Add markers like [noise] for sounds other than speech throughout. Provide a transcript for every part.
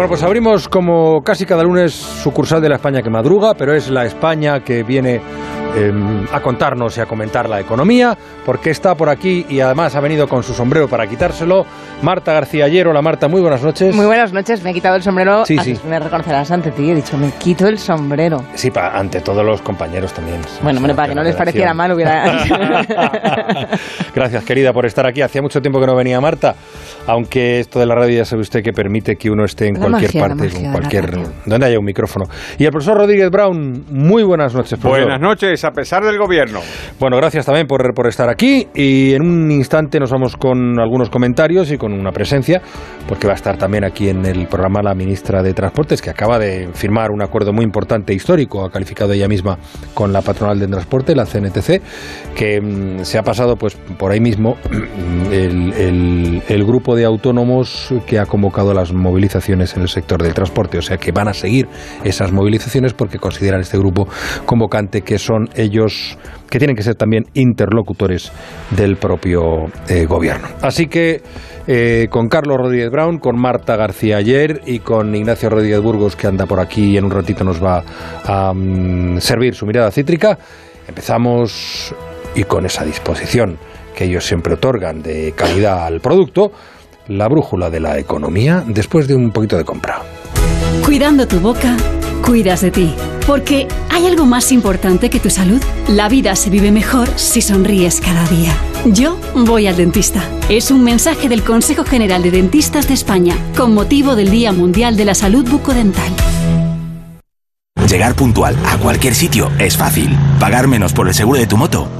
Bueno, pues abrimos como casi cada lunes sucursal de la España que madruga, pero es la España que viene Em, a contarnos y a comentar la economía, porque está por aquí y además ha venido con su sombrero para quitárselo. Marta García Ayer, hola Marta, muy buenas noches. Muy buenas noches, me he quitado el sombrero. Sí, sí. Me reconocerás ante ti, he dicho, me quito el sombrero. Sí, ante todos los compañeros también. Bueno, para que no les pareciera mal hubiera... [laughs] Gracias, querida, por estar aquí. Hacía mucho tiempo que no venía Marta, aunque esto de la radio ya sabe usted que permite que uno esté en cualquier parte, en cualquier... donde haya un micrófono. Y el profesor Rodríguez Brown, muy buenas noches, profesor. Buenas noches a pesar del gobierno. Bueno, gracias también por, por estar aquí y en un instante nos vamos con algunos comentarios y con una presencia, porque va a estar también aquí en el programa la ministra de Transportes, que acaba de firmar un acuerdo muy importante histórico, ha calificado ella misma con la patronal de transporte, la CNTC, que mm, se ha pasado pues por ahí mismo el, el grupo de autónomos que ha convocado las movilizaciones en el sector del transporte, o sea que van a seguir esas movilizaciones porque consideran este grupo convocante que son ellos que tienen que ser también interlocutores del propio eh, gobierno. Así que eh, con Carlos Rodríguez Brown, con Marta García Ayer y con Ignacio Rodríguez Burgos, que anda por aquí y en un ratito nos va a mm, servir su mirada cítrica, empezamos y con esa disposición que ellos siempre otorgan de calidad al producto, la brújula de la economía después de un poquito de compra. Cuidando tu boca cuidas de ti. Porque ¿hay algo más importante que tu salud? La vida se vive mejor si sonríes cada día. Yo voy al dentista. Es un mensaje del Consejo General de Dentistas de España con motivo del Día Mundial de la Salud Bucodental. Llegar puntual a cualquier sitio es fácil. Pagar menos por el seguro de tu moto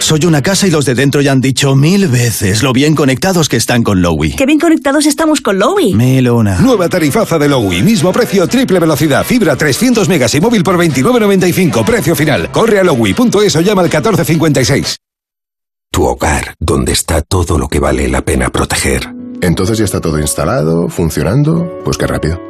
Soy una casa y los de dentro ya han dicho mil veces lo bien conectados que están con Lowy. ¡Qué bien conectados estamos con Lowy! Melona. Nueva tarifaza de Lowy. Mismo precio, triple velocidad. Fibra 300 megas y móvil por 29.95. Precio final. Corre a lowy.es o llama al 1456. Tu hogar, donde está todo lo que vale la pena proteger. Entonces ya está todo instalado, funcionando. Pues qué rápido.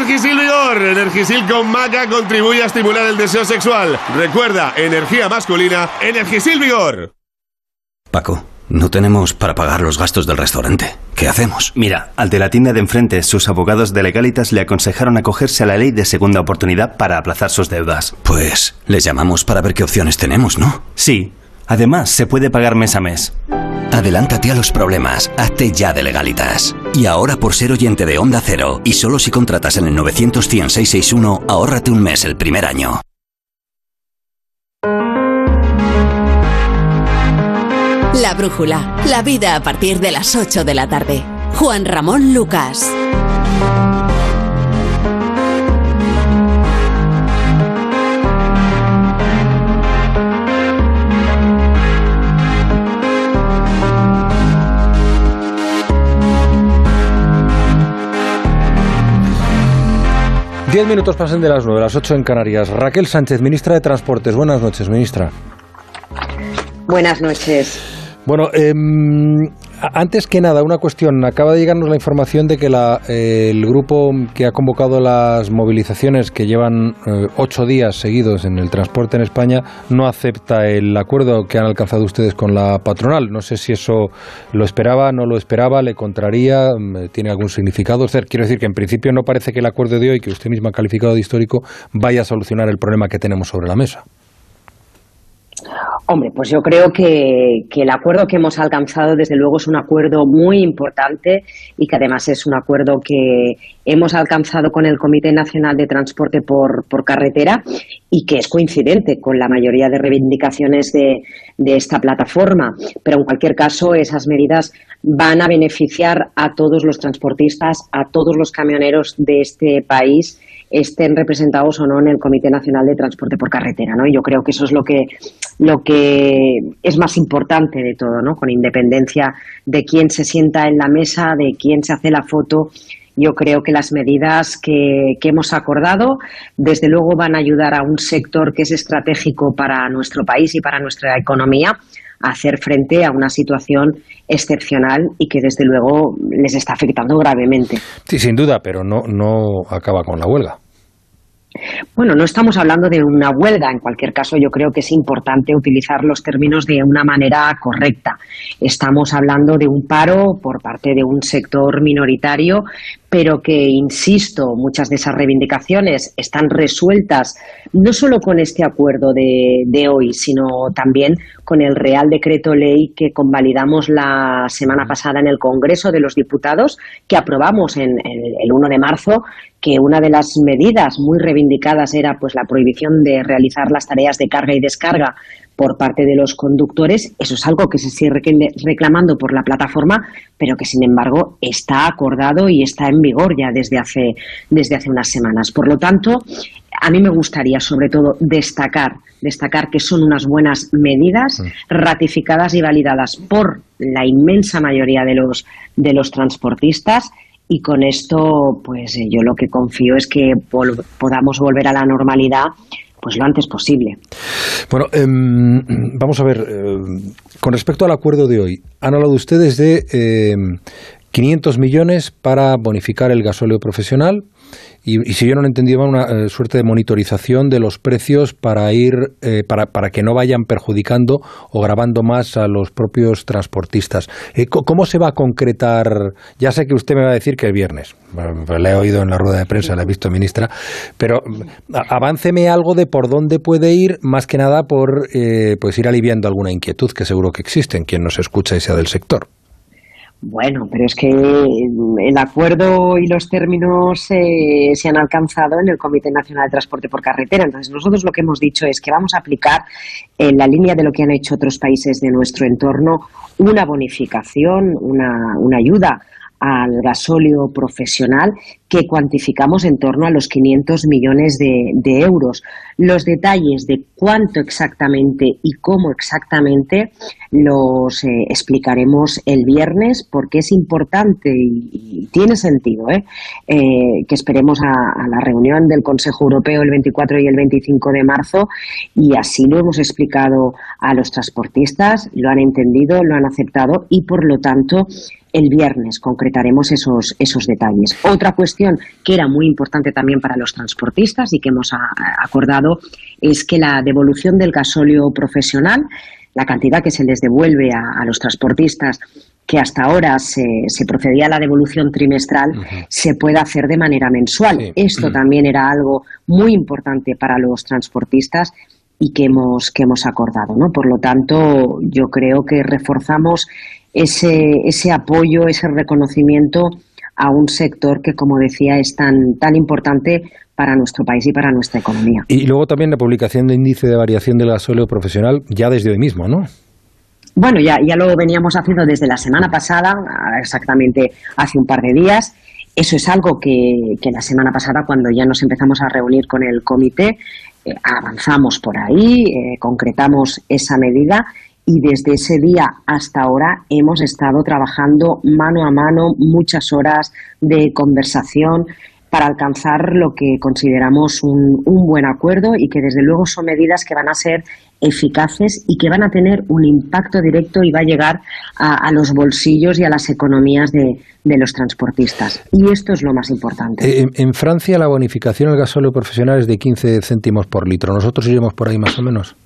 Energisil Vigor. Energisil con maca contribuye a estimular el deseo sexual. Recuerda, energía masculina, Energisil Vigor. Paco, no tenemos para pagar los gastos del restaurante. ¿Qué hacemos? Mira, al de la tienda de enfrente, sus abogados de legalitas le aconsejaron acogerse a la ley de segunda oportunidad para aplazar sus deudas. Pues les llamamos para ver qué opciones tenemos, ¿no? Sí. Además, se puede pagar mes a mes. Adelántate a los problemas, hazte ya de legalitas. Y ahora por ser oyente de Onda Cero, y solo si contratas en el 900 661 ahórrate un mes el primer año. La Brújula, la vida a partir de las 8 de la tarde. Juan Ramón Lucas. Diez minutos pasan de las nueve, las ocho en Canarias. Raquel Sánchez, ministra de Transportes. Buenas noches, ministra. Buenas noches. Bueno, em, antes que nada, una cuestión. Acaba de llegarnos la información de que el grupo que ha convocado las movilizaciones que llevan eh, ocho días seguidos en el transporte en España no acepta el acuerdo que han alcanzado ustedes con la patronal. No sé si eso lo esperaba, no lo esperaba, le contraría, mm, tiene algún significado. quiero decir que en principio no parece que el acuerdo de hoy, que usted misma ha calificado de histórico, vaya a solucionar el problema que tenemos sobre la mesa. Hombre, pues yo creo que, el acuerdo que hemos alcanzado, desde luego, es un acuerdo muy importante y que además es un acuerdo que hemos alcanzado con el Comité Nacional de Transporte por, por Carretera y que es coincidente con la mayoría de reivindicaciones de, de esta plataforma. Pero en cualquier caso, esas medidas van a beneficiar a todos los transportistas, a todos los camioneros de este país estén representados o no en el Comité Nacional de Transporte por Carretera, ¿no? Y yo creo que eso es lo que lo que es más importante de todo, ¿no? Con independencia de quién se sienta en la mesa, de quién se hace la foto, yo creo que las medidas que, que, hemos acordado, desde luego, van a ayudar a un sector que es estratégico para nuestro país y para nuestra economía hacer frente a una situación excepcional y que, desde luego, les está afectando gravemente. Sí, sin duda, pero no, no acaba con la huelga. Bueno, no estamos hablando de una huelga. En cualquier caso, yo creo que es importante utilizar los términos de una manera correcta. Estamos hablando de un paro por parte de un sector minoritario, pero que, insisto, muchas de esas reivindicaciones están resueltas no solo con este acuerdo de, hoy, sino también con el Real Decreto Ley que convalidamos la semana pasada en el Congreso de los Diputados, que aprobamos en el 1 de marzo, que una de las medidas muy reivindicadas era pues la prohibición de realizar las tareas de carga y descarga por parte de los conductores. Eso es algo que se sigue reclamando por la plataforma, pero que sin embargo está acordado y está en vigor ya desde hace, desde hace unas semanas. Por lo tanto, a mí me gustaría sobre todo destacar, destacar que son unas buenas medidas ratificadas y validadas por la inmensa mayoría de los, de los transportistas y con esto, pues yo lo que confío es que podamos volver a la normalidad pues lo antes posible. Bueno, eh, vamos a ver, eh, con respecto al acuerdo de hoy, han hablado ustedes de eh, 500 millones para bonificar el gasóleo profesional, y, y, si yo no lo he entendido, una eh, suerte de monitorización de los precios para ir eh, para, para, que no vayan perjudicando o grabando más a los propios transportistas. Eh, ¿Cómo se va a concretar? Ya sé que usted me va a decir que el viernes. Bueno, le he oído en la rueda de prensa, la he visto, ministra. Pero avánceme algo de por dónde puede ir, más que nada por eh, pues ir aliviando alguna inquietud que seguro que existe en quien nos escucha y sea del sector. Bueno, pero es que el acuerdo y los términos eh, se han alcanzado en el Comité Nacional de Transporte por Carretera. Entonces, nosotros lo que hemos dicho es que vamos a aplicar, en la línea de lo que han hecho otros países de nuestro entorno, una bonificación, una, una ayuda al gasóleo profesional que cuantificamos en torno a los 500 millones de, euros. Los detalles de cuánto exactamente y cómo exactamente los eh, explicaremos el viernes porque es importante y, tiene sentido ¿eh? Eh, que esperemos a, la reunión del Consejo Europeo el 24 y el 25 de marzo y así lo hemos explicado a los transportistas, lo han entendido, lo han aceptado y por lo tanto el viernes concretaremos esos, esos detalles. Otra cuestión que era muy importante también para los transportistas y que hemos acordado es que la devolución del gasóleo profesional, la cantidad que se les devuelve a, a los transportistas que hasta ahora se, se, procedía a la devolución trimestral, uh -huh. se puede hacer de manera mensual. Sí. Esto uh -huh. también era algo muy importante para los transportistas y que hemos, que hemos acordado. ¿no? Por lo tanto, yo creo que reforzamos ese, ese apoyo, ese reconocimiento a un sector que, como decía, es tan, tan importante para nuestro país y para nuestra economía. Y luego también la publicación de índice de variación del gasóleo profesional ya desde hoy mismo, ¿no? Bueno, ya, ya lo veníamos haciendo desde la semana pasada, exactamente hace un par de días. Eso es algo que, que la semana pasada, cuando ya nos empezamos a reunir con el comité, eh, avanzamos por ahí, eh, concretamos esa medida y desde ese día hasta ahora hemos estado trabajando mano a mano muchas horas de conversación para alcanzar lo que consideramos un, un, buen acuerdo y que desde luego son medidas que van a ser eficaces y que van a tener un impacto directo y va a llegar a, a los bolsillos y a las economías de, los transportistas. Y esto es lo más importante. Eh, en, en Francia la bonificación al gasóleo profesional es de 15 céntimos por litro. ¿Nosotros iremos por ahí más o menos?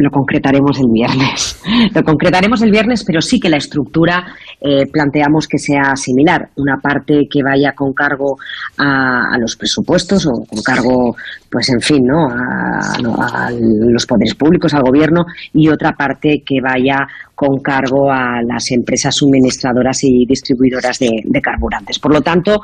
Lo concretaremos el viernes. [laughs] Lo concretaremos el viernes, pero sí que la estructura eh, planteamos que sea similar. Una parte que vaya con cargo a, a, los presupuestos o con cargo pues en fin, ¿no? A, los poderes públicos, al gobierno, y otra parte que vaya con cargo a las empresas suministradoras y distribuidoras de, de carburantes. Por lo tanto,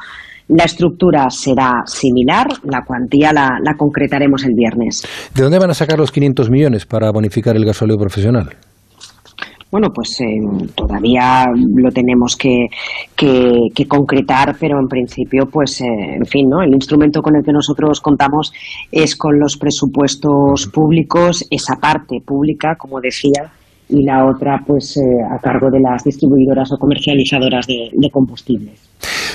la estructura será similar, la cuantía la, la, concretaremos el viernes. ¿De dónde van a sacar los 500 millones para bonificar el gasóleo profesional? Bueno, pues eh, todavía lo tenemos que, que, concretar, pero en principio, pues, eh, en fin, ¿no? El instrumento con el que nosotros contamos es con los presupuestos públicos, esa parte pública, como decía, y la otra, pues, eh, a cargo de las distribuidoras o comercializadoras de, combustibles.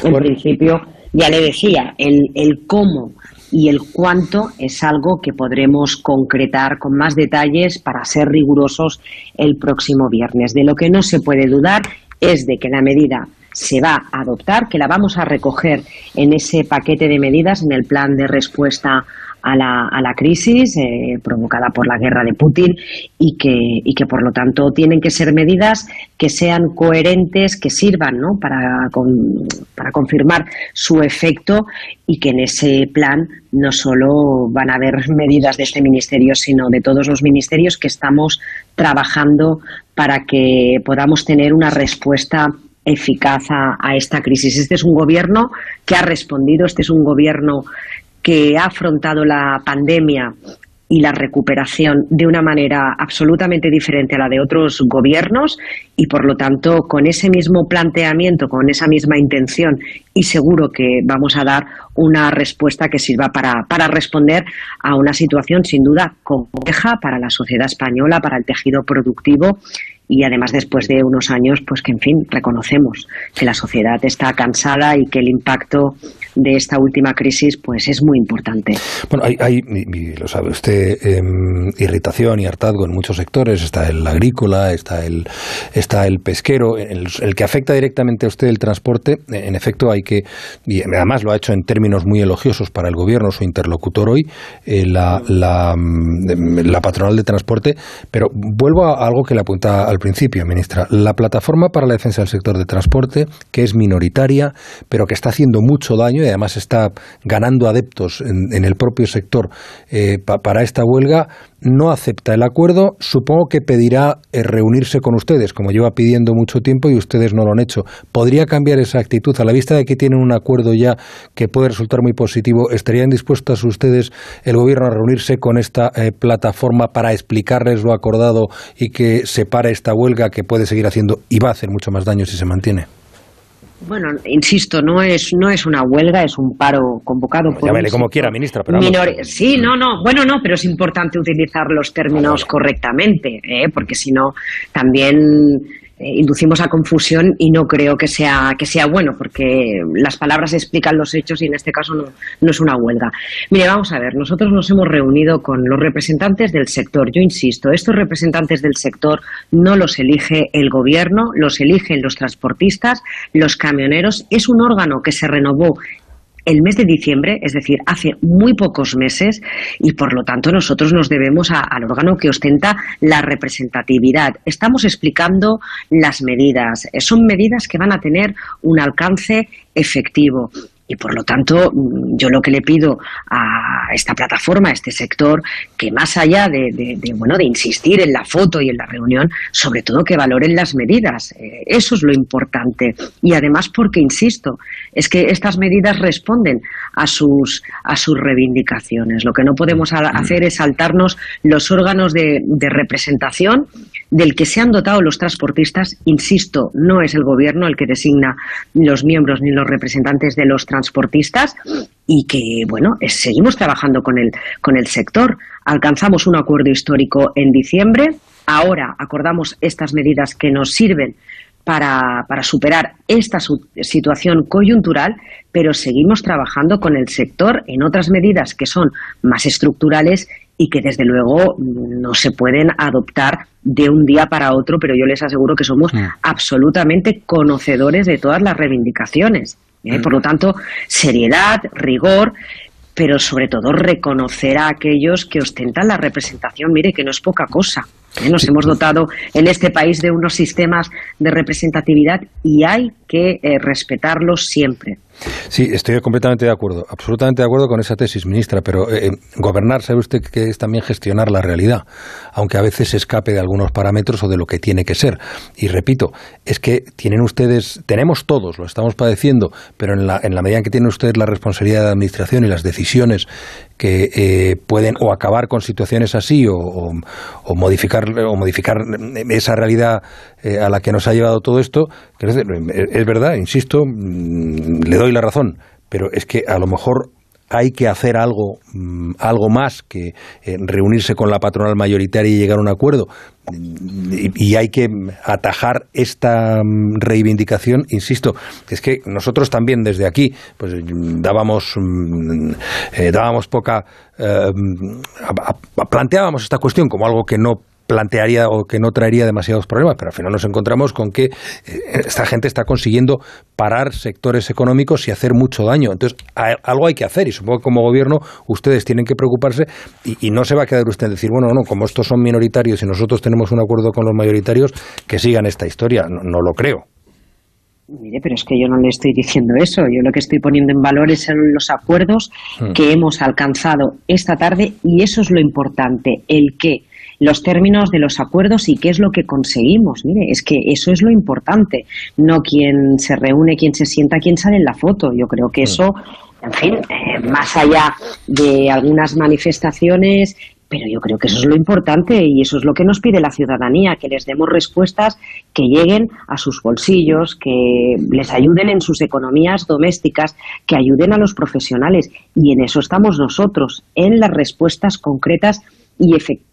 En principio, ya le decía, el, el cómo y el cuánto es algo que podremos concretar con más detalles para ser rigurosos el próximo viernes. De lo que no se puede dudar es de que la medida se va a adoptar, que la vamos a recoger en ese paquete de medidas, en el plan de respuesta a la, a la crisis eh, provocada por la guerra de Putin y que, y que, por lo tanto, tienen que ser medidas que sean coherentes, que sirvan ¿no? para, para confirmar su efecto y que en ese plan no solo van a haber medidas de este ministerio, sino de todos los ministerios que estamos trabajando para que podamos tener una respuesta eficaz a, a, esta crisis. Este es un gobierno que ha respondido, este es un gobierno que ha afrontado la pandemia y la recuperación de una manera absolutamente diferente a la de otros gobiernos y por lo tanto con ese mismo planteamiento, con esa misma intención y seguro que vamos a dar una respuesta que sirva para, para responder a una situación sin duda compleja para la sociedad española, para el tejido productivo y además después de unos años, pues que en fin, reconocemos que la sociedad está cansada y que el impacto de esta última crisis pues es muy importante. Bueno, hay, hay lo sabe usted, em, irritación y hartazgo en muchos sectores, está el agrícola, está el, está el pesquero, el, que afecta directamente a usted el transporte, en efecto hay que, y además lo ha hecho en términos muy elogiosos para el gobierno, su interlocutor hoy, eh, la, la, la patronal de transporte, pero vuelvo a algo que le apunta al principio, ministra. La plataforma para la defensa del sector de transporte, que es minoritaria, pero que está haciendo mucho daño y además está ganando adeptos en, el propio sector eh, para esta huelga, no acepta el acuerdo. Supongo que pedirá eh, reunirse con ustedes, como lleva pidiendo mucho tiempo y ustedes no lo han hecho. ¿Podría cambiar esa actitud a la vista de que tienen un acuerdo ya que puede resultar muy positivo? ¿Estarían dispuestos ustedes, el gobierno, a reunirse con esta eh, plataforma para explicarles lo acordado y que se pare esta huelga que puede seguir haciendo y va a hacer mucho más daño si se mantiene? Bueno, insisto, no es no es una huelga, es un paro convocado por. Llámele como quiera, ministra. Pero Sí, no, no. Bueno, no, pero es importante utilizar los términos correctamente, ¿eh? porque si no, también inducimos a confusión y no creo que sea, que sea bueno, porque las palabras explican los hechos y en este caso no, no es una huelga. Mire, vamos a ver, nosotros nos hemos reunido con los representantes del sector. Yo insisto, estos representantes del sector no los elige el gobierno, los eligen los transportistas, los camioneros. Es un órgano que se renovó el mes de diciembre, es decir, hace muy pocos meses, y por lo tanto nosotros nos debemos al órgano que ostenta la representatividad. Estamos explicando las medidas. Son medidas que van a tener un alcance efectivo. Y por lo tanto, mm, yo lo que le pido a esta plataforma, a este sector, que más allá de, bueno, de insistir en la foto y en la reunión, sobre todo que valoren las medidas. Eh, eso es lo importante. Y además porque, insisto, es que estas medidas responden a sus, a sus reivindicaciones. Lo que no podemos hacer es saltarnos los órganos de, de representación del que se han dotado los transportistas, insisto, no es el gobierno el que designa los miembros ni los representantes de los transportistas y que, bueno, seguimos trabajando con el, con el sector. Alcanzamos un acuerdo histórico en diciembre, ahora acordamos estas medidas que nos sirven para, para, superar esta situación coyuntural, pero seguimos trabajando con el sector en otras medidas que son más estructurales y que desde luego no se pueden adoptar de un día para otro, pero yo les aseguro que somos mm. absolutamente conocedores de todas las reivindicaciones. ¿Eh? Mm. Por lo tanto, seriedad, rigor, pero sobre todo reconocer a aquellos que ostentan la representación. Mire que no es poca cosa. ¿Eh? Nos hemos dotado en este país de unos sistemas de representatividad y hay que eh, respetarlos siempre. Sí, estoy completamente de acuerdo, absolutamente de acuerdo con esa tesis, ministra, pero eh, eh, gobernar, sabe usted que es también gestionar la realidad, aunque a veces se escape de algunos parámetros o de lo que tiene que ser. Y repito, es que tienen ustedes, tenemos todos, lo estamos padeciendo, pero en la, en la medida en que tienen ustedes la responsabilidad de la administración y las decisiones que pueden o acabar con situaciones así o, modificar o modificar esa realidad a la que nos ha llevado todo esto, es, verdad, insisto, mm, le doy la razón, pero es que a lo mejor hay que hacer algo, mm, algo más que eh, reunirse con la patronal mayoritaria y llegar a un acuerdo. Y, hay que atajar esta mm, reivindicación, insisto, es que nosotros también desde aquí pues dábamos eh, dábamos poca eh, planteábamos esta cuestión como algo que no plantearía o que no traería demasiados problemas, pero al final nos encontramos con que eh, esta gente está consiguiendo parar sectores económicos y hacer mucho daño. Entonces, algo hay que hacer y supongo que como gobierno ustedes tienen que preocuparse y, no se va a quedar usted en decir, bueno, no, como estos son minoritarios y nosotros tenemos un acuerdo con los mayoritarios, que sigan esta historia. No, lo creo. Mire, pero es que yo no le estoy diciendo eso. Yo lo que estoy poniendo en valor son los acuerdos hmm. que hemos alcanzado esta tarde y eso es lo importante, el que los términos de los acuerdos y qué es lo que conseguimos. Mire, es que eso es lo importante, no quién se reúne, quién se sienta, quién sale en la foto. Yo creo que eso, en fin, eh, más allá de algunas manifestaciones, pero yo creo que eso es lo importante y eso es lo que nos pide la ciudadanía, que les demos respuestas que lleguen a sus bolsillos, que les ayuden en sus economías domésticas, que ayuden a los profesionales. Y en eso estamos nosotros, en las respuestas concretas y efectivas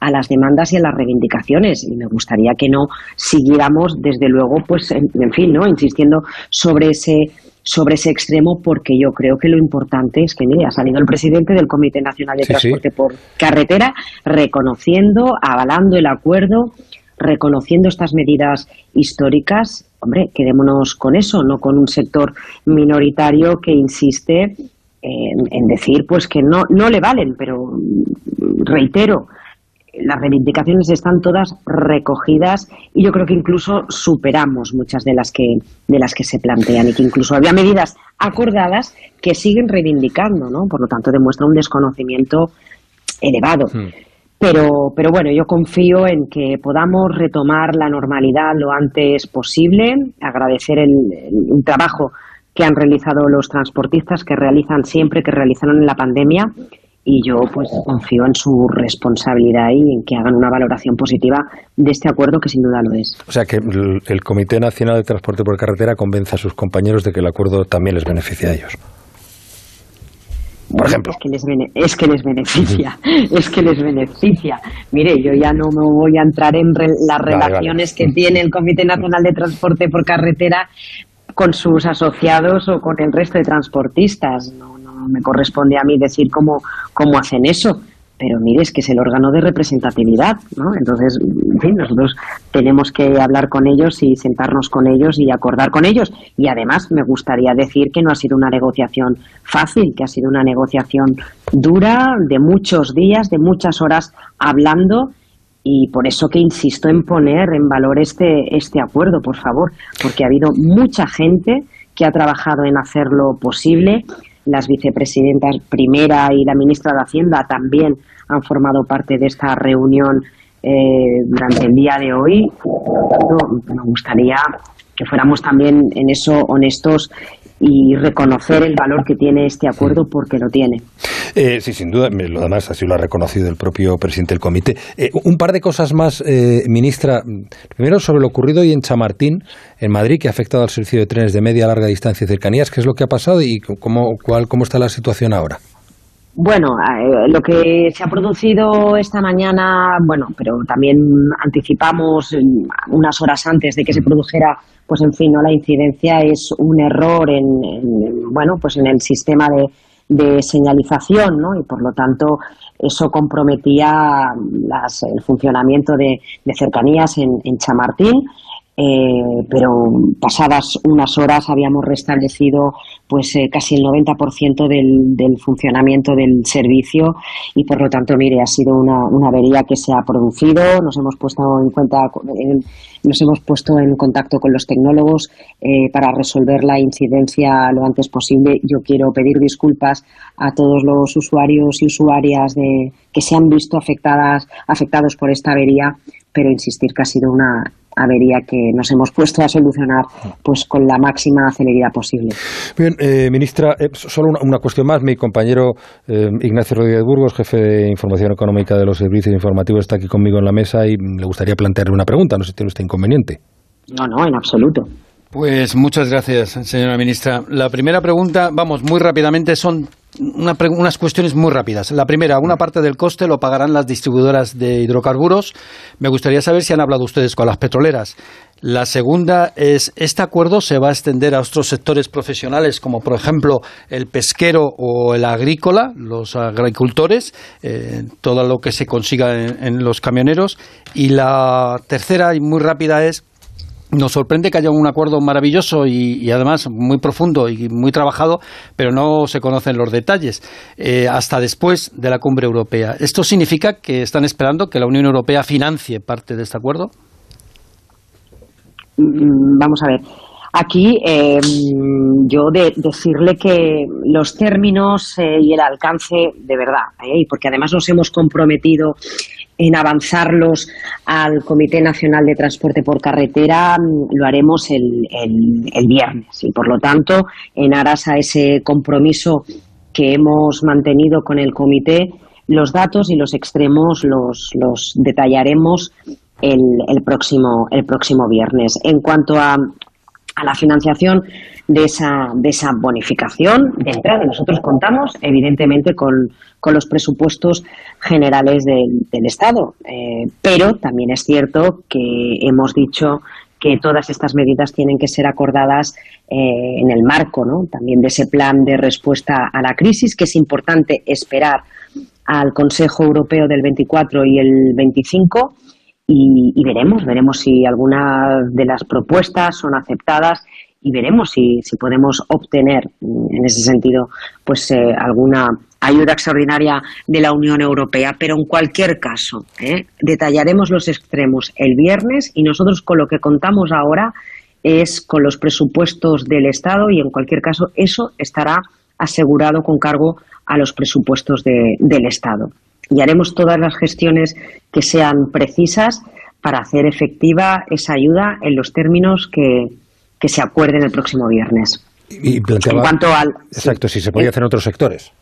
a las demandas y a las reivindicaciones. Y me gustaría que no siguiéramos, desde luego, pues, en, fin, ¿no? Insistiendo sobre ese sobre ese extremo porque yo creo que lo importante es que mire, ha salido el presidente del Comité Nacional de Transporte por Carretera reconociendo, avalando el acuerdo, reconociendo estas medidas históricas. Hombre, quedémonos con eso, no con un sector minoritario que insiste en, en decir pues que no, no le valen, pero reitero, las reivindicaciones están todas recogidas y yo creo que incluso superamos muchas de las que de las que se plantean y que incluso había medidas acordadas que siguen reivindicando, ¿no? Por lo tanto demuestra un desconocimiento elevado. Hmm. Pero, pero bueno, yo confío en que podamos retomar la normalidad lo antes posible, agradecer el, el trabajo que han realizado los transportistas, que realizan siempre, que realizaron en la pandemia y yo pues confío en su responsabilidad y en que hagan una valoración positiva de este acuerdo que sin duda lo es. O sea que el, Comité Nacional de Transporte por Carretera convence a sus compañeros de que el acuerdo también les beneficia a ellos. Por ejemplo. Es que, les es que les beneficia, es que les beneficia. Mire, yo ya no me voy a entrar en las relaciones que tiene el Comité Nacional de Transporte por Carretera con sus asociados o con el resto de transportistas. No, me corresponde a mí decir cómo, cómo hacen eso. Pero mire, es que es el órgano de representatividad, ¿no? Entonces, en fin, nosotros tenemos que hablar con ellos y sentarnos con ellos y acordar con ellos. Y además, me gustaría decir que no ha sido una negociación fácil, que ha sido una negociación dura, de muchos días, de muchas horas hablando y por eso que insisto en poner en valor este, este acuerdo, por favor, porque ha habido mucha gente que ha trabajado en hacerlo posible las vicepresidentas primera y la ministra de Hacienda también han formado parte de esta reunión eh, durante el día de hoy. me gustaría que fuéramos también en eso honestos y reconocer el valor que tiene este acuerdo porque lo tiene. Eh, sí, sin duda, lo demás así lo ha reconocido el propio presidente del comité. Eh, un par de cosas más, eh, ministra. Primero, sobre lo ocurrido hoy en Chamartín, en Madrid, que ha afectado al servicio de trenes de media, larga distancia y cercanías. ¿Qué es lo que ha pasado y cómo, cuál, cómo está la situación ahora? Bueno, lo que se ha producido esta mañana, bueno, pero también anticipamos unas horas antes de que se mm. produjera pues en fin, ¿no? la incidencia es un error en, bueno, pues en el sistema de, señalización, ¿no? Y por lo tanto eso comprometía el funcionamiento de, cercanías en, Chamartín. Eh, pero pasadas unas horas habíamos restablecido pues eh, casi el 90% del, del funcionamiento del servicio y por lo tanto mire ha sido una, avería que se ha producido. Nos hemos puesto en cuenta nos hemos puesto en contacto con los tecnólogos eh, para resolver la incidencia lo antes posible. Yo quiero pedir disculpas a todos los usuarios y usuarias de, que se han visto afectadas afectados por esta avería pero insistir que ha sido una avería que nos hemos puesto a solucionar pues con la máxima celeridad posible. Bien, eh, ministra, eh, solo una, cuestión más. Mi compañero eh, Ignacio Rodríguez Burgos, jefe de Información Económica de los Servicios Informativos, está aquí conmigo en la mesa y le gustaría plantearle una pregunta. No sé si tiene usted inconveniente. No, no, en absoluto. Pues muchas gracias, señora ministra. La primera pregunta, vamos, muy rápidamente, son unas cuestiones muy rápidas. La primera, una parte del coste lo pagarán las distribuidoras de hidrocarburos. Me gustaría saber si han hablado ustedes con las petroleras. La segunda es, ¿este acuerdo se va a extender a otros sectores profesionales, como por ejemplo el pesquero o el agrícola, los agricultores, eh, todo lo que se consiga en los camioneros? Y la tercera y muy rápida es, nos sorprende que haya un acuerdo maravilloso y, además muy profundo y muy trabajado, pero no se conocen los detalles eh, hasta después de la cumbre europea. ¿Esto significa que están esperando que la Unión Europea financie parte de este acuerdo? Mm, vamos a ver. Aquí eh, yo de decirle que los términos eh, y el alcance de verdad, y porque además nos hemos comprometido en avanzarlos al Comité Nacional de Transporte por Carretera mm, lo haremos el, el, viernes y por lo tanto en aras a ese compromiso que hemos mantenido con el comité los datos y los extremos los, los detallaremos el, el, próximo, el próximo viernes. En cuanto a, a la financiación de esa, de esa bonificación de entrada. Nosotros contamos, evidentemente, con, los presupuestos generales del, del Estado, eh, pero también es cierto que hemos dicho que todas estas medidas tienen que ser acordadas eh, en el marco ¿no? también de ese plan de respuesta a la crisis, que es importante esperar al Consejo Europeo del 24 y el 25 y, veremos, veremos si algunas de las propuestas son aceptadas y veremos si, si podemos obtener mm, en ese sentido pues eh, alguna ayuda extraordinaria de la Unión Europea, pero en cualquier caso ¿eh? detallaremos los extremos el viernes y nosotros con lo que contamos ahora es con los presupuestos del Estado y en cualquier caso eso estará asegurado con cargo a los presupuestos del Estado. Y haremos todas las gestiones que sean precisas para hacer efectiva esa ayuda en los términos que, que se acuerden el próximo viernes. Y en cuanto al... Exacto, si se podía hacer en otros sectores.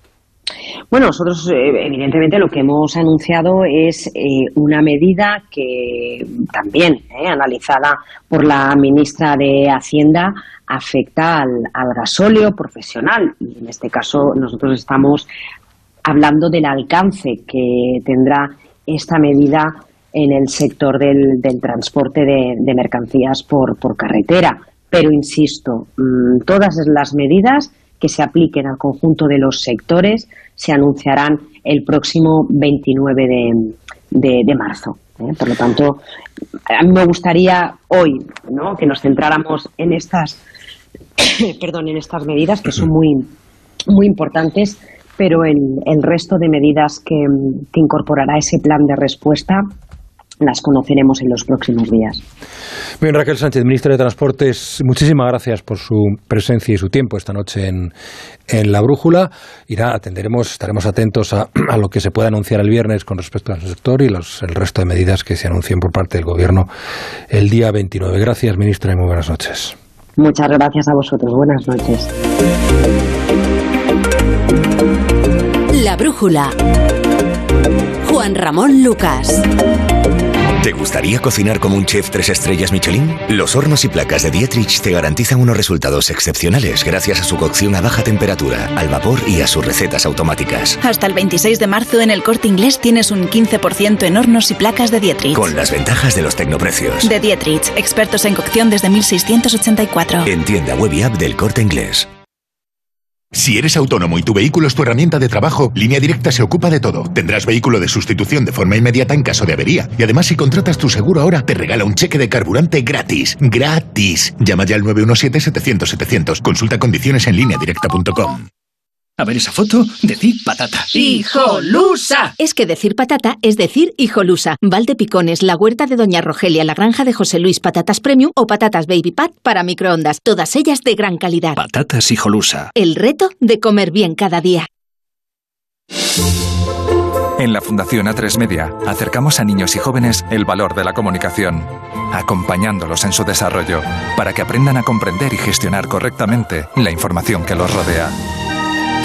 Bueno, nosotros eh, evidentemente lo que hemos anunciado es eh, una medida que también, eh, analizada por la ministra de Hacienda, afecta al, al, gasóleo profesional. Y en este caso nosotros estamos hablando del alcance que tendrá esta medida en el sector del, transporte de, mercancías por, carretera pero insisto, mm, todas las medidas que se apliquen al conjunto de los sectores se anunciarán el próximo 29 de, marzo. ¿eh? Por lo tanto, a mí me gustaría hoy que nos centráramos en estas, [coughs] perdón, en estas medidas que son muy, muy importantes, pero en el resto de medidas que, que incorporará ese plan de respuesta las conoceremos en los próximos días. Bien, Raquel Sánchez, ministra de Transportes, muchísimas gracias por su presencia y su tiempo esta noche en, en La Brújula. Irá, atenderemos, estaremos atentos a, [clears throat] a, lo que se pueda anunciar el viernes con respecto al sector y los, el resto de medidas que se anuncien por parte del Gobierno el día 29. Gracias, ministra, y muy buenas noches. Muchas gracias a vosotros. Buenas noches. La Brújula. Juan Ramón Lucas. ¿Te gustaría cocinar como un chef tres estrellas Michelin? Los hornos y placas de Dietrich te garantizan unos resultados excepcionales gracias a su cocción a baja temperatura, al vapor y a sus recetas automáticas. Hasta el 26 de marzo en el corte inglés tienes un 15% en hornos y placas de Dietrich. Con las ventajas de los tecnoprecios. De Dietrich, expertos en cocción desde 1684. En tienda web y app del corte inglés. Si eres autónomo y tu vehículo es tu herramienta de trabajo, Línea Directa se ocupa de todo. Tendrás vehículo de sustitución de forma inmediata en caso de avería. Y además, si contratas tu seguro ahora, te regala un cheque de carburante gratis. ¡Gratis! Llama ya al 917-700-700. Consulta condiciones en lineadirecta.com. A ver esa foto, decir patata. ¡Hijolusa! Es que decir patata es decir hijolusa. Valde Picones, la huerta de Doña Rogelia, la granja de José Luis, patatas premium o patatas baby pat para microondas. Todas ellas de gran calidad. Patatas hijolusa. El reto de comer bien cada día. En la Fundación A3 Media acercamos a niños y jóvenes el valor de la comunicación, acompañándolos en su desarrollo para que aprendan a comprender y gestionar correctamente la información que los rodea.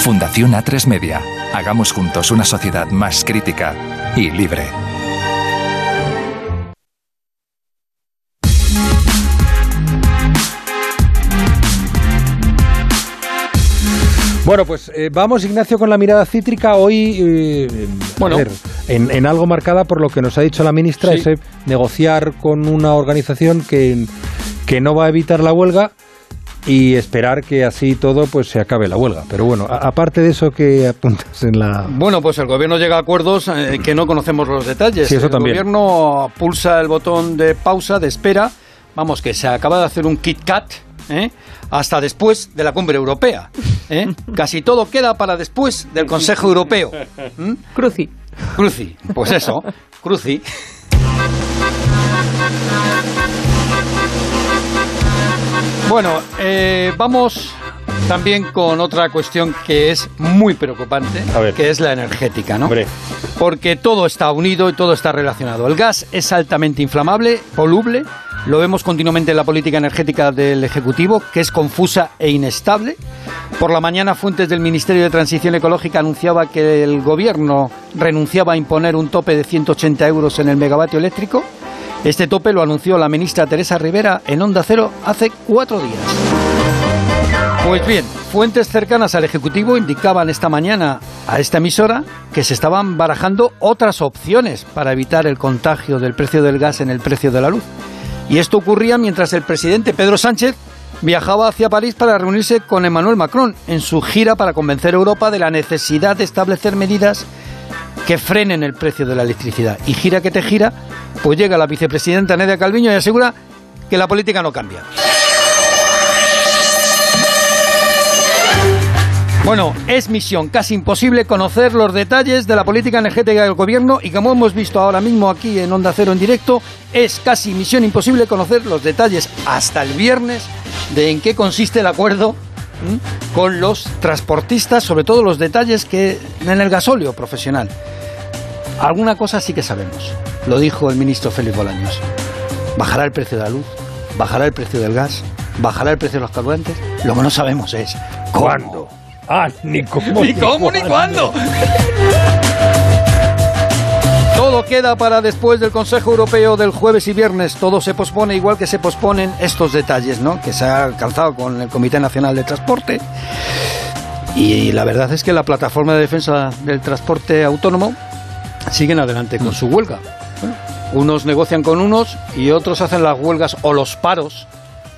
Fundación A3 Media. Hagamos juntos una sociedad más crítica y libre. Bueno, pues eh, vamos, Ignacio, con la mirada cítrica. Hoy, eh, bueno. Ver, en, en, algo marcada por lo que nos ha dicho la ministra, sí. ese negociar con una organización que, que no va a evitar la huelga y esperar que así todo pues se acabe la huelga. Pero bueno, a, aparte de eso que apuntas en la... Bueno, pues el gobierno llega a acuerdos eh, que no conocemos los detalles. Sí, eso el también. gobierno pulsa el botón de pausa, de espera. Vamos, que se acaba de hacer un Kit Kat. ¿eh? hasta después de la cumbre europea. ¿eh? [laughs] Casi todo queda para después del Consejo Europeo. ¿Mm? Cruci. Cruci, pues eso, Cruci. [laughs] Bueno, eh, vamos también con otra cuestión que es muy preocupante, que es la energética, ¿no? Hombre. Porque todo está unido y todo está relacionado. El gas es altamente inflamable, poluble, lo vemos continuamente en la política energética del Ejecutivo, que es confusa e inestable. Por la mañana, fuentes del Ministerio de Transición Ecológica anunciaba que el Gobierno renunciaba a imponer un tope de 180 euros en el megavatio eléctrico. Este tope lo anunció la ministra Teresa Rivera en Onda Cero hace cuatro días. Pues bien, fuentes cercanas al Ejecutivo indicaban esta mañana a esta emisora que se estaban barajando otras opciones para evitar el contagio del precio del gas en el precio de la luz. Y esto ocurría mientras el presidente Pedro Sánchez viajaba hacia París para reunirse con Emmanuel Macron en su gira para convencer a Europa de la necesidad de establecer medidas que frenen el precio de la electricidad. Y gira que te gira, pues llega la vicepresidenta Nedia Calviño y asegura que la política no cambia. Bueno, es misión casi imposible conocer los detalles de la política energética del gobierno y como hemos visto ahora mismo aquí en Onda Cero en directo, es casi misión imposible conocer los detalles hasta el viernes de en qué consiste el acuerdo ¿m? con los transportistas, sobre todo los detalles que en el gasóleo profesional. Alguna cosa sí que sabemos, lo dijo el ministro Félix Bolaños. Bajará el precio de la luz, bajará el precio del gas, bajará el precio de los carburantes. Lo que no sabemos es ¿Cuándo? Ah, ni cómo. Ni cómo ni cuándo. Todo queda para después del Consejo Europeo del jueves y viernes. Todo se pospone igual que se posponen estos detalles, ¿no? Que se ha alcanzado con el Comité Nacional de Transporte. Y la verdad es que la plataforma de defensa del transporte autónomo siguen adelante con su huelga. Bueno, unos negocian con unos y otros hacen las huelgas o los paros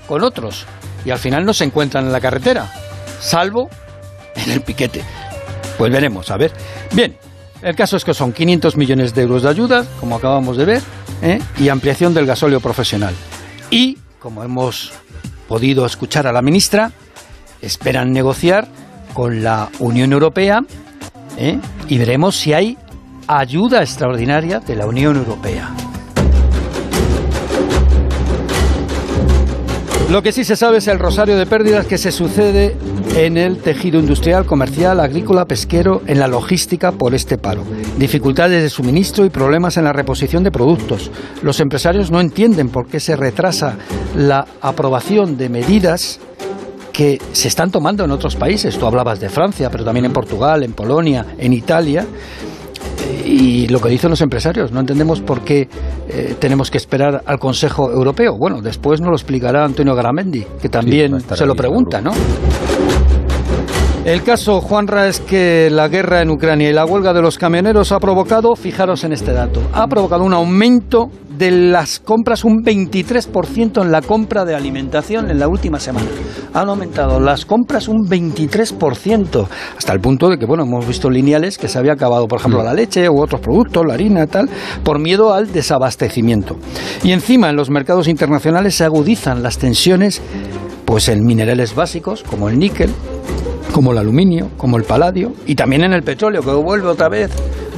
con otros. Y al final no se encuentran en la carretera, salvo en el piquete. Pues veremos, a ver. Bien, el caso es que son 500 millones de euros de ayuda, como acabamos de ver, ¿eh? y ampliación del gasóleo profesional. Y, como hemos podido escuchar a la ministra, esperan negociar con la Unión Europea ¿eh? y veremos si hay ayuda extraordinaria de la Unión Europea. Lo que sí se sabe es el rosario de pérdidas que se sucede en el tejido industrial, comercial, agrícola, pesquero, en la logística por este paro. Dificultades de suministro y problemas en la reposición de productos. Los empresarios no entienden por qué se retrasa la aprobación de medidas que se están tomando en otros países. Tú hablabas de Francia, pero también en Portugal, en Polonia, en Italia. Y lo que dicen los empresarios, no entendemos por qué eh, tenemos que esperar al Consejo Europeo. Bueno, después nos lo explicará Antonio Garamendi, que también Sí, se lo pregunta, ¿no? El caso, Juanra, es que la guerra en Ucrania y la huelga de los camioneros ha provocado, fijaros en este dato, ha provocado un aumento de las compras, un 23% en la compra de alimentación en la última semana. Han aumentado las compras un 23%, hasta el punto de que, bueno, hemos visto lineales que se había acabado, por ejemplo, la leche u otros productos, la harina, tal, por miedo al desabastecimiento. Y encima, en los mercados internacionales se agudizan las tensiones pues en minerales básicos como el níquel, como el aluminio, como el paladio y también en el petróleo, que vuelve otra vez,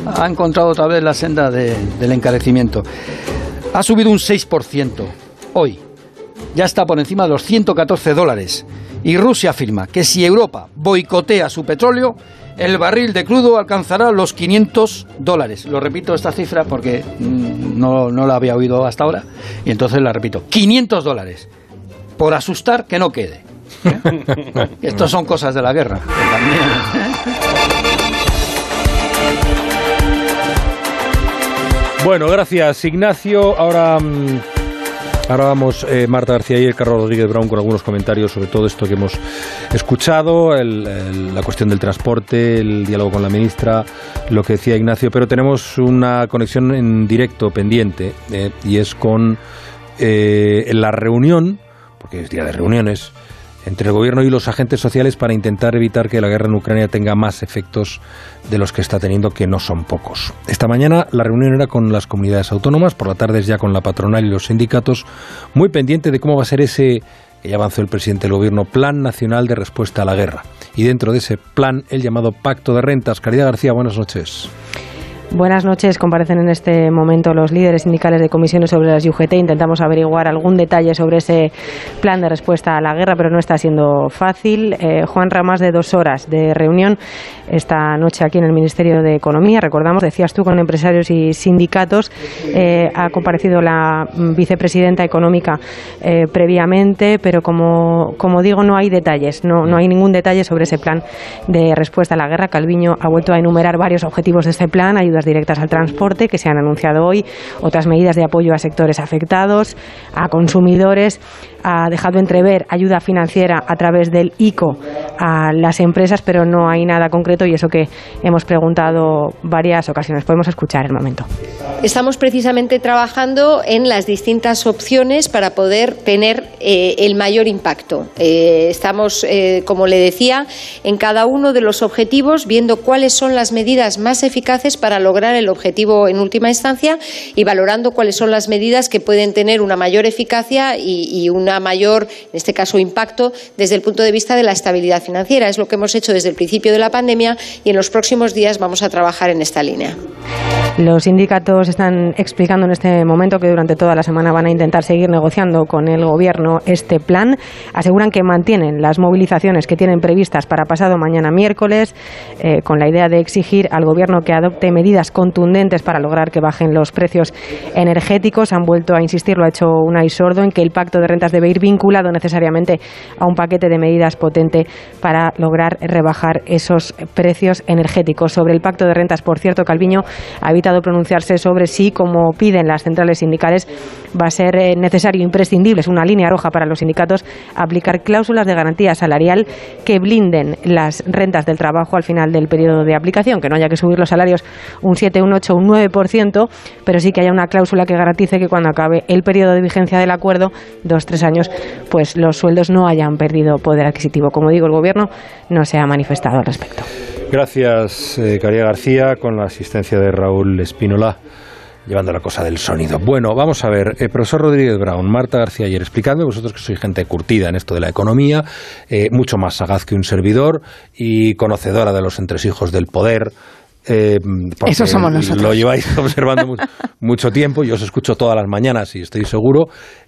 ha encontrado otra vez la senda del encarecimiento. Ha subido un 6% hoy, ya está por encima de los 114 dólares. Y Rusia afirma que si Europa boicotea su petróleo, el barril de crudo alcanzará los 500 dólares. Lo repito esta cifra porque mm, no, no la había oído hasta ahora y entonces la repito. 500 dólares. Por asustar que no quede. [laughs] Estos son cosas de la guerra. Bueno, gracias Ignacio. Ahora, mm, ahora vamos, eh, Marta García y el Carlos Rodríguez Brown con algunos comentarios sobre todo esto que hemos escuchado, la cuestión del transporte, el diálogo con la ministra, lo que decía Ignacio, pero tenemos una conexión en directo pendiente eh, y es con eh, la reunión, es día de reuniones, entre el gobierno y los agentes sociales para intentar evitar que la guerra en Ucrania tenga más efectos de los que está teniendo, que no son pocos. Esta mañana la reunión era con las comunidades autónomas, por la tarde es ya con la patronal y los sindicatos, muy pendiente de cómo va a ser ese que avanzó el presidente del gobierno, Plan Nacional de Respuesta a la Guerra. Y dentro de ese plan, el llamado Pacto de Rentas. Caridad García, buenas noches. Buenas noches. Comparecen en este momento los líderes sindicales de comisiones sobre las UGT. Intentamos averiguar algún detalle sobre ese plan de respuesta a la guerra, pero no está siendo fácil. Eh, Juan, más de dos horas de reunión esta noche aquí en el Ministerio de Economía. Recordamos, decías tú, con empresarios y sindicatos. Eh, ha comparecido la vicepresidenta económica eh, previamente, pero como, como digo, no hay detalles. No, no hay ningún detalle sobre ese plan de respuesta a la guerra. Calviño ha vuelto a enumerar varios objetivos de este plan directas al transporte que se han anunciado hoy, otras medidas de apoyo a sectores afectados, a consumidores, ha dejado entrever ayuda financiera a través del ICO a las empresas, pero no hay nada concreto y eso que hemos preguntado varias ocasiones. Podemos escuchar el momento. Estamos precisamente trabajando en las distintas opciones para poder tener eh, el mayor impacto. Eh, estamos, eh, como le decía, en cada uno de los objetivos viendo cuáles son las medidas más eficaces para lograr el objetivo en última instancia y valorando cuáles son las medidas que pueden tener una mayor eficacia y, una mayor, en este caso, impacto desde el punto de vista de la estabilidad financiera. Es lo que hemos hecho desde el principio de la pandemia y en los próximos días vamos a trabajar en esta línea. Los sindicatos están explicando en este momento que durante toda la semana van a intentar seguir negociando con el Gobierno este plan. Aseguran que mantienen las movilizaciones que tienen previstas para pasado mañana miércoles, eh, con la idea de exigir al Gobierno que adopte medidas contundentes para lograr que bajen los precios energéticos. Han vuelto a insistir, lo ha hecho Unai Sordo, en que el pacto de rentas debe ir vinculado necesariamente a un paquete de medidas potente para lograr rebajar esos precios energéticos. Sobre el pacto de rentas, por cierto, Calviño ha pronunciarse sobre si, como piden las centrales sindicales, va a ser eh, necesario, imprescindible, es una línea roja para los sindicatos, aplicar cláusulas de garantía salarial que blinden las rentas del trabajo al final del periodo de aplicación, que no haya que subir los salarios un 7, un 8, un 9%, pero sí que haya una cláusula que garantice que cuando acabe el periodo de vigencia del acuerdo, dos, tres años, pues los sueldos no hayan perdido poder adquisitivo. Como digo, el Gobierno no se ha manifestado al respecto. Gracias, eh, Caría García, con la asistencia de Raúl Espínola, llevando la cosa del sonido. Bueno, vamos a ver, eh, profesor Rodríguez Brown, Marta García ayer, explicadme vosotros que sois gente curtida en esto de la economía, eh, mucho más sagaz que un servidor y conocedora de los entresijos del poder. Eh, Eso somos nosotros. Lo lleváis [laughs] observando mucho tiempo, yo os escucho todas las mañanas y estoy seguro.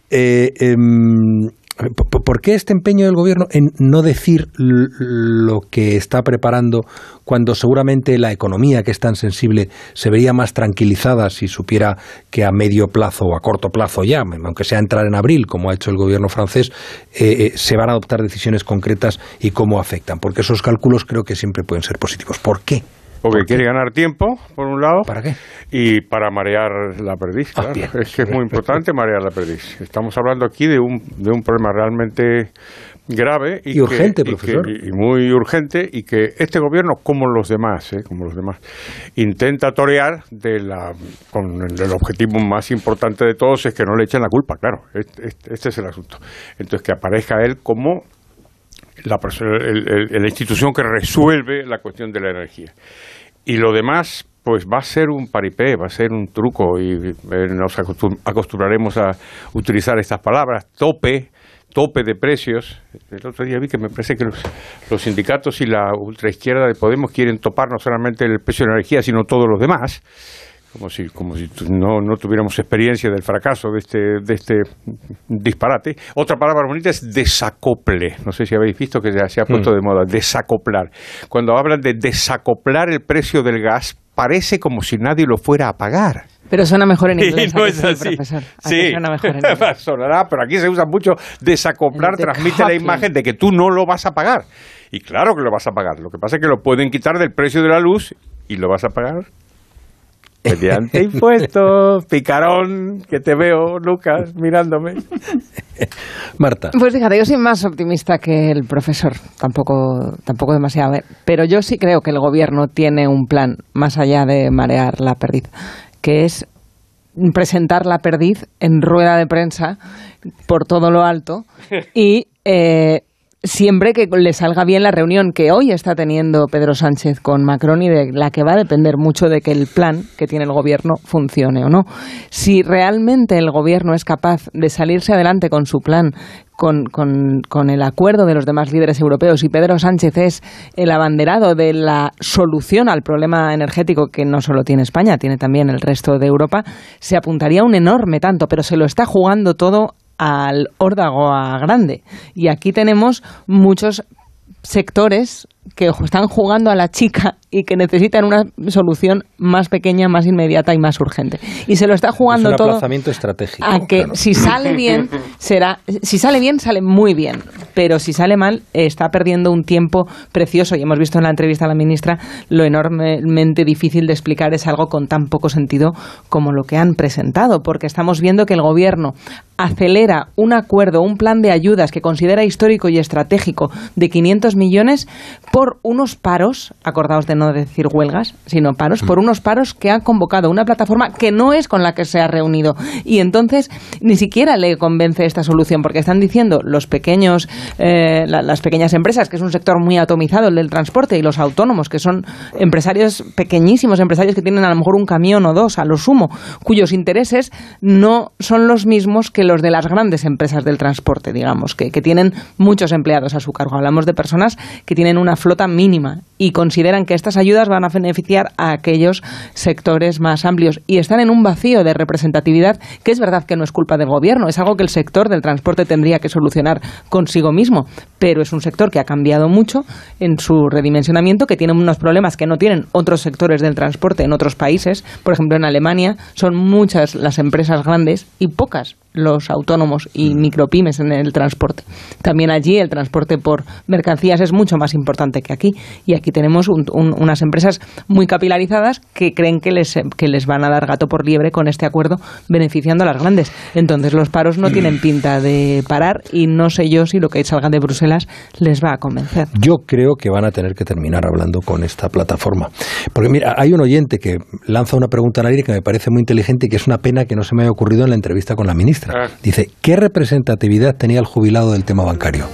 Eh, em, ¿Por qué este empeño del gobierno en no decir lo que está preparando cuando seguramente la economía, que es tan sensible, se vería más tranquilizada si supiera que a medio plazo o a corto plazo ya, aunque sea entrar en abril, como ha hecho el gobierno francés, eh, eh, se van a adoptar decisiones concretas y cómo afectan? Porque esos cálculos creo que siempre pueden ser positivos. ¿Por qué? Porque quiere ganar tiempo, por un lado. ¿Para qué? Y para marear la perdiz, ah, Es que es muy importante marear la perdiz. Estamos hablando aquí de un, de un problema realmente grave y, urgente, que, profesor. Y, muy urgente y que este gobierno, como los demás, ¿eh? como los demás, intenta torear de la, con el objetivo más importante de todos es que no le echen la culpa, claro, este, este es el asunto. Entonces que aparezca él como la, la institución que resuelve la cuestión de la energía. Y lo demás, pues va a ser un paripé, va a ser un truco y eh, nos acostumbraremos a utilizar estas palabras, tope, tope de precios. El otro día vi que me parece que los, los sindicatos y la ultraizquierda de Podemos quieren topar no solamente el precio de la energía, sino todos los demás como si, como si no, no, tuviéramos experiencia del fracaso de este, de este disparate. Otra palabra bonita es desacople. No sé si habéis visto que se ha puesto mm. de moda, desacoplar. Cuando hablan de desacoplar el precio del gas, parece como si nadie lo fuera a pagar. Pero suena mejor en [laughs] inglés. no es así. Profesor. Sí, suena mejor en inglés. [laughs] sonará, pero aquí se usa mucho desacoplar, transmite la imagen de que tú no lo vas a pagar. Y claro que lo vas a pagar. Lo que pasa es que lo pueden quitar del precio de la luz y lo vas a pagar mediante impuestos, picarón, que te veo, Lucas, mirándome. Marta. Pues fíjate, yo soy más optimista que el profesor, tampoco, tampoco demasiado, ¿eh? pero yo sí creo que el gobierno tiene un plan más allá de marear la perdiz, que es presentar la perdiz en rueda de prensa por todo lo alto y eh, siempre que le salga bien la reunión que hoy está teniendo Pedro Sánchez con Macron y de la que va a depender mucho de que el plan que tiene el gobierno funcione o no. Si realmente el gobierno es capaz de salirse adelante con su plan, con, con, el acuerdo de los demás líderes europeos y Pedro Sánchez es el abanderado de la solución al problema energético que no solo tiene España, tiene también el resto de Europa, se apuntaría un enorme tanto, pero se lo está jugando todo al órdago a grande. Y aquí tenemos muchos sectores que están jugando a la chica y que necesitan una solución más pequeña, más inmediata y más urgente. Y se lo está jugando es un todo estratégico, a que si sale bien será si sale bien sale muy bien, pero si sale mal está perdiendo un tiempo precioso. Y hemos visto en la entrevista a la ministra lo enormemente difícil de explicar. Es algo con tan poco sentido como lo que han presentado, porque estamos viendo que el gobierno acelera un acuerdo, un plan de ayudas que considera histórico y estratégico de 500 millones por unos paros, acordaos de no decir huelgas, sino paros, por unos paros que ha convocado una plataforma que no es con la que se ha reunido. Y entonces ni siquiera le convence esta solución, porque están diciendo los pequeños, eh, las pequeñas empresas, que es un sector muy atomizado, el del transporte, y los autónomos, que son empresarios pequeñísimos, empresarios que tienen a lo mejor un camión o dos a lo sumo, cuyos intereses no son los mismos que los de las grandes empresas del transporte, digamos, que, que tienen muchos empleados a su cargo. Hablamos de personas que tienen una flota mínima y consideran que estas ayudas van a beneficiar a aquellos sectores más amplios y están en un vacío de representatividad que es verdad que no es culpa del gobierno, es algo que el sector del transporte tendría que solucionar consigo mismo, pero es un sector que ha cambiado mucho en su redimensionamiento, que tiene unos problemas que no tienen otros sectores del transporte en otros países, por ejemplo en Alemania son muchas las empresas grandes y pocas los autónomos y mm. micropymes en el transporte. También allí el transporte por mercancías es mucho más importante que aquí. Y aquí tenemos unas empresas muy capilarizadas que creen que les, que les van a dar gato por liebre con este acuerdo, beneficiando a las grandes. Entonces los paros no tienen [clears throat] pinta de parar y no sé yo si lo que salga de Bruselas les va a convencer. Yo creo que van a tener que terminar hablando con esta plataforma. Porque mira, hay un oyente que lanza una pregunta al aire que me parece muy inteligente y que es una pena que no se me haya ocurrido en la entrevista con la ministra. Ah. Dice, ¿qué representatividad tenía el jubilado del tema bancario?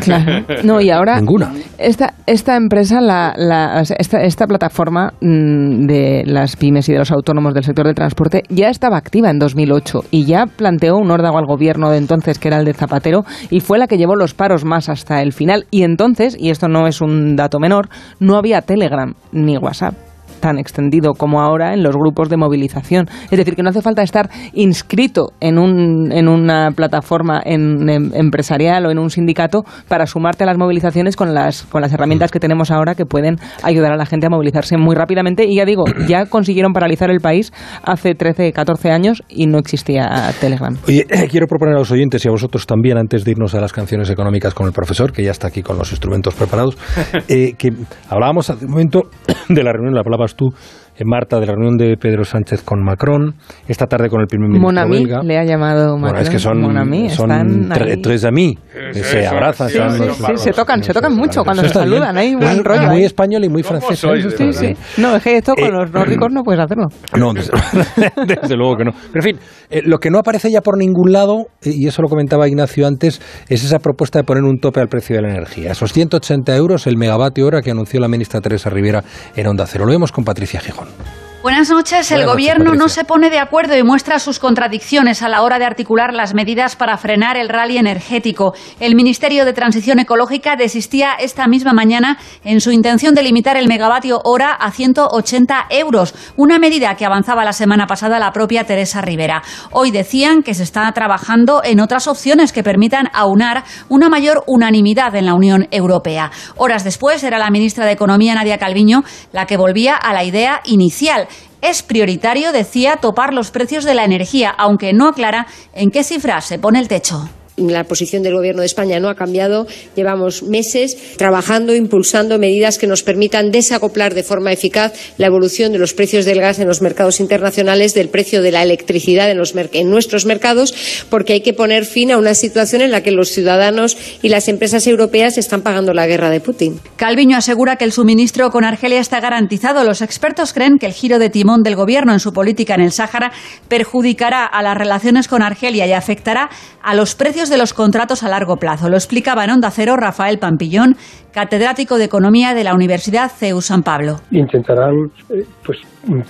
Claro. No, y ahora. Ninguna. Esta, esta empresa, la, la, esta, esta plataforma mm, de las pymes y de los autónomos del sector de transporte, ya estaba activa en 2008 y ya planteó un órdago al gobierno de entonces, que era el de Zapatero, y fue la que llevó los paros más hasta el final. Y entonces, y esto no es un dato menor, no había Telegram ni WhatsApp tan extendido como ahora en los grupos de movilización. Es decir, que no hace falta estar inscrito en, un, en una plataforma en, empresarial o en un sindicato para sumarte a las movilizaciones con las, con las herramientas que tenemos ahora que pueden ayudar a la gente a movilizarse muy rápidamente. Y ya digo, ya consiguieron paralizar el país hace 13, 14 años y no existía Telegram. Oye, [clears throat] quiero proponer a los oyentes y a vosotros también, antes de irnos a las canciones económicas con el profesor, que ya está aquí con los instrumentos preparados, [laughs] eh, que hablábamos hace un momento [clears throat] de la reunión, la palabra tú, en Marta, de la reunión de Pedro Sánchez con Macron, esta tarde con el primer ministro Monami belga. le ha llamado Macron. Bueno, es que son, son tres amis. que se abrazan. Sí, sí, sí, se tocan, se tocan mucho cuando se saludan, hay un buen rollo. Muy ahí. español y muy francés. ¿eh? Sí, sí. No, es que esto con los nórdicos no puedes hacerlo. [laughs] No, desde, [laughs] desde luego que no. Pero en fin, eh, lo que no aparece ya por ningún lado, eh, y eso lo comentaba Ignacio antes, es esa propuesta de poner un tope al precio de la energía. Esos 180 euros el megavatio hora que anunció la ministra Teresa Rivera en Onda Cero. Lo vemos con Patricia Gijón. Gijón. Buenas noches. El noches, gobierno no se pone de acuerdo y muestra sus contradicciones a la hora de articular las medidas para frenar el rally energético. El Ministerio de Transición Ecológica desistía esta misma mañana en su intención de limitar el megavatio hora a 180 euros, una medida que avanzaba la semana pasada la propia Teresa Rivera. Hoy decían que se está trabajando en otras opciones que permitan aunar una mayor unanimidad en la Unión Europea. Horas después era la ministra de Economía, Nadia Calviño, la que volvía a la idea inicial. Es prioritario, decía, topar los precios de la energía, aunque no aclara en qué cifras se pone el techo. La posición del Gobierno de España no ha cambiado. Llevamos meses trabajando, impulsando medidas que nos permitan desacoplar de forma eficaz la evolución de los precios del gas en los mercados internacionales del precio de la electricidad en, en nuestros mercados, porque hay que poner fin a una situación en la que los ciudadanos y las empresas europeas están pagando la guerra de Putin. Calviño asegura que el suministro con Argelia está garantizado. Los expertos creen que el giro de timón del gobierno en su política en el Sáhara perjudicará a las relaciones con Argelia y afectará a los precios de los contratos a largo plazo. Lo explicaba en Onda Cero Rafael Pampillón, catedrático de Economía de la Universidad CEU San Pablo. intentarán eh, pues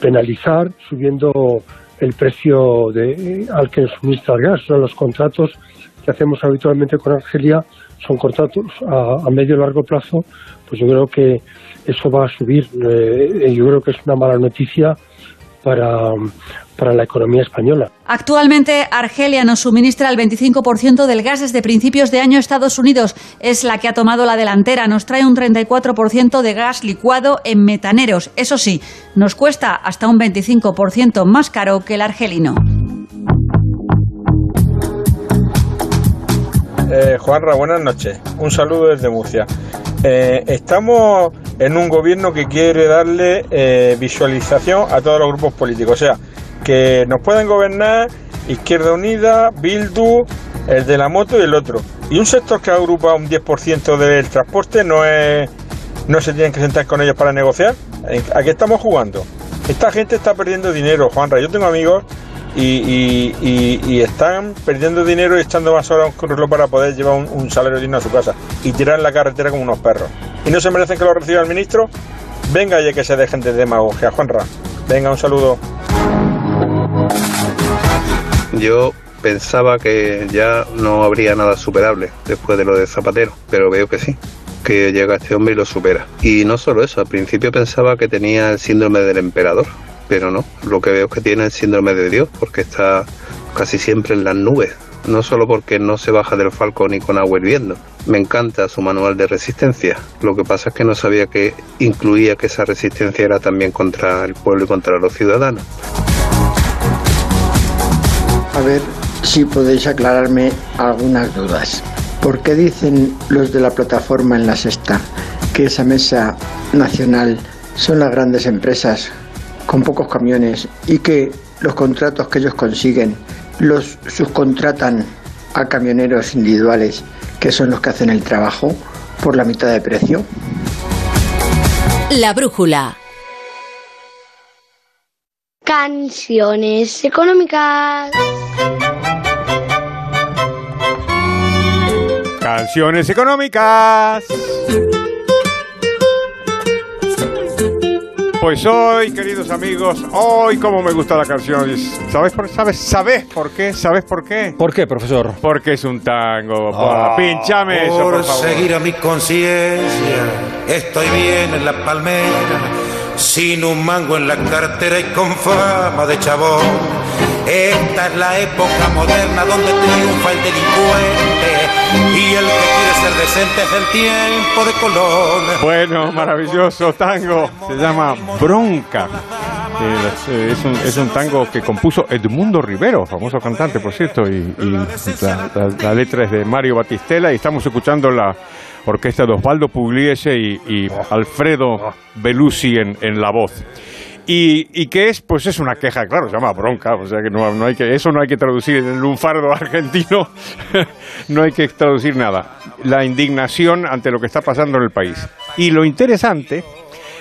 penalizar subiendo el precio de, al que suministra el gas. O los contratos que hacemos habitualmente con Argelia son contratos a, medio y largo plazo, pues yo creo que eso va a subir. Eh, yo creo que es una mala noticia para, para la economía española. Actualmente, Argelia nos suministra el 25% del gas desde principios de año. Estados Unidos es la que ha tomado la delantera. Nos trae un 34% de gas licuado en metaneros. Eso sí, nos cuesta hasta un 25% más caro que el argelino. Eh, Juanra, buenas noches. Un saludo desde Murcia. Eh, estamos en un gobierno que quiere darle eh, visualización a todos los grupos políticos. O sea, que nos pueden gobernar Izquierda Unida, Bildu, el de la moto y el otro. Y un sector que agrupa un 10% del transporte no es no se tienen que sentar con ellos para negociar. ¿A qué estamos jugando? Esta gente está perdiendo dinero, Juanra. Yo tengo amigos y, están perdiendo dinero y echando más horas con reloj para poder llevar un, un salario digno a su casa y tirar en la carretera como unos perros. ¿Y no se merecen que lo reciba el ministro? Venga ya que se dejen de demagogia, Juanra. Venga, un saludo. Yo pensaba que ya no habría nada superable después de lo de Zapatero, pero veo que sí, que llega este hombre y lo supera. Y no solo eso, al principio pensaba que tenía el síndrome del emperador, pero no, lo que veo es que tiene el síndrome de Dios, porque está casi siempre en las nubes. No solo porque no se baja del falco ni con agua hirviendo. Me encanta su manual de resistencia. Lo que pasa es que no sabía que incluía que esa resistencia era también contra el pueblo y contra los ciudadanos. A ver si podéis aclararme algunas dudas. ¿Por qué dicen los de la plataforma en la sexta que esa mesa nacional son las grandes empresas con pocos camiones y que los contratos que ellos consiguen los subcontratan a camioneros individuales que son los que hacen el trabajo por la mitad de precio? La brújula. Canciones económicas. Canciones económicas. Pues hoy, queridos amigos, hoy como me gusta la canción. ¿Sabes por, sabes, ¿Sabes por qué? ¿Sabes por qué? ¿Por qué, profesor? Porque es un tango. Ah, Pinchame eso, por por favor. seguir a mi conciencia, estoy bien en la palmera, sin un mango en la cartera y con fama de chabón. Esta es la época moderna donde triunfa el delincuente y el que quiere ser decente es el tiempo de Colón. Bueno, maravilloso tango. Se llama Bronca. Es un, es un tango que compuso Edmundo Rivero, famoso cantante, por cierto, y, la, letra es de Mario Batistela y estamos escuchando la orquesta de Osvaldo Pugliese y, y Alfredo Belusi en, en la voz. Y, y que es, pues es una queja, claro, se llama bronca, o sea que no, no hay que, eso no hay que traducir en el lunfardo [laughs] argentino, no hay que traducir nada. La indignación ante lo que está pasando en el país. Y lo interesante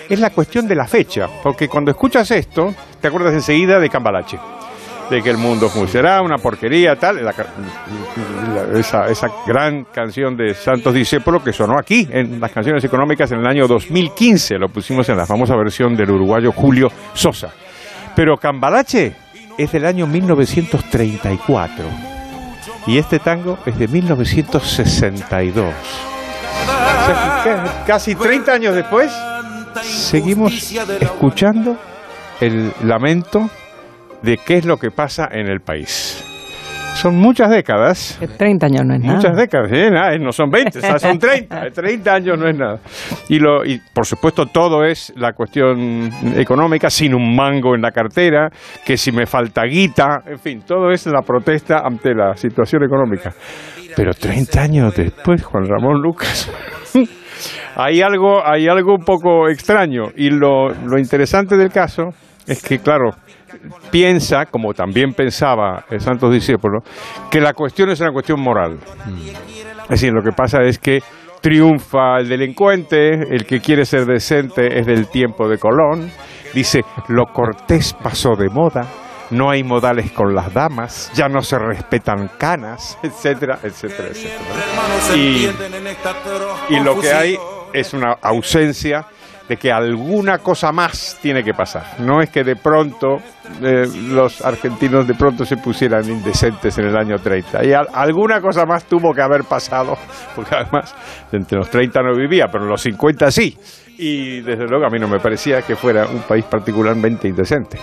es la cuestión de la fecha, porque cuando escuchas esto, te acuerdas enseguida de Cambalache de que el mundo funcionará, una porquería, tal, la ca- la- esa, esa gran canción de Santos Discépolo que sonó aquí en las canciones económicas en el año 2015, lo pusimos en la famosa versión del uruguayo Julio Sosa. Pero Cambalache es del año 1934 y este tango es de 1962. O sea, que casi 30 años después seguimos escuchando el lamento de qué es lo que pasa en el país. Son muchas décadas. 30 años no es nada. Muchas décadas, ¿eh? Nada, no son 20, o sea, son [laughs] 30. 30 años no es nada. Y, lo, y por supuesto todo es la cuestión económica, sin un mango en la cartera, que si me falta guita, en fin, todo es la protesta ante la situación económica. Pero 30 años después, Juan Ramón Lucas, [laughs] hay algo, hay algo un poco extraño. Y lo, lo interesante del caso es que, claro, piensa, como también pensaba el Santos Discípulo, que la cuestión es una cuestión moral. Es decir, lo que pasa es que triunfa el delincuente, el que quiere ser decente es del tiempo de Colón, dice, lo cortés pasó de moda, no hay modales con las damas, ya no se respetan canas, etcétera, etcétera, etcétera. Y, y lo que hay es una ausencia de que alguna cosa más tiene que pasar. No es que de pronto eh, los argentinos de pronto se pusieran indecentes en el año 30. Y al- alguna cosa más tuvo que haber pasado, [laughs] porque además entre los 30 no vivía, pero en los 50 sí. Y desde luego a mí no me parecía que fuera un país particularmente indecente.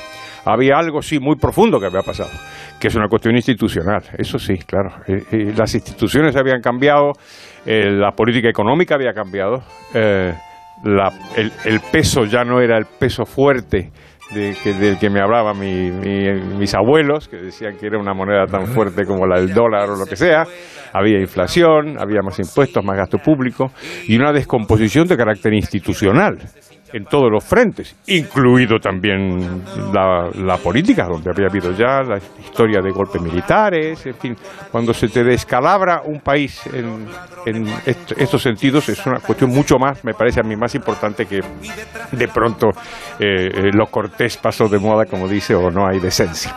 Había algo sí muy profundo que había pasado, que es una cuestión institucional. Eso sí, claro. Eh, eh, las instituciones habían cambiado, eh, la política económica había cambiado. La- el, el peso ya no era el peso fuerte de que, del que me hablaban mi- mi- mis abuelos, que decían que era una moneda tan fuerte como la del dólar o lo que sea. Había inflación, había más impuestos, más gasto público y una descomposición de carácter institucional en todos los frentes, incluido también la, la política, donde había habido ya la historia de golpes militares, en fin, cuando se te descalabra un país en, en est- estos sentidos es una cuestión mucho más, me parece a mí, más importante que de pronto eh, eh, lo cortés pasó de moda, como dice, o no hay decencia.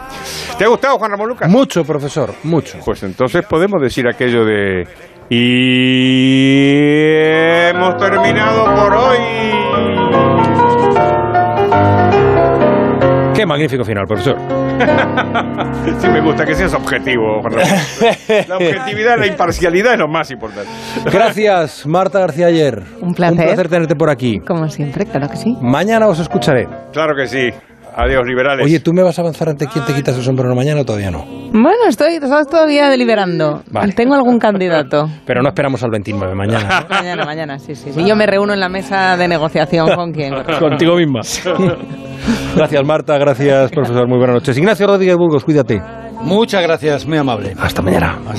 ¿Te ha gustado, Juan Ramón Lucas? Mucho, profesor, mucho. Pues entonces podemos decir aquello de... Y hemos terminado por hoy. Magnífico final, profesor. [laughs] sí me gusta que seas objetivo, Ramón. [laughs] La objetividad, la imparcialidad es lo más importante. Gracias, Marta García Ayer. Un placer. Un placer tenerte por aquí. Como siempre, claro que sí. Mañana os escucharé. Claro que sí. Adiós, liberales. Oye, ¿tú me vas a avanzar ante quién te quitas el sombrero mañana o todavía no? Bueno, estoy estás todavía deliberando. Vale. Tengo algún candidato. Pero no esperamos al 29 mañana. Mañana, mañana, sí, sí. sí. Yo me reúno en la mesa de negociación con quién. [laughs] Contigo misma. Gracias, Marta. Gracias, profesor. Muy buenas noches. Ignacio Rodríguez Burgos, cuídate. Muchas gracias, muy amable. Hasta mañana.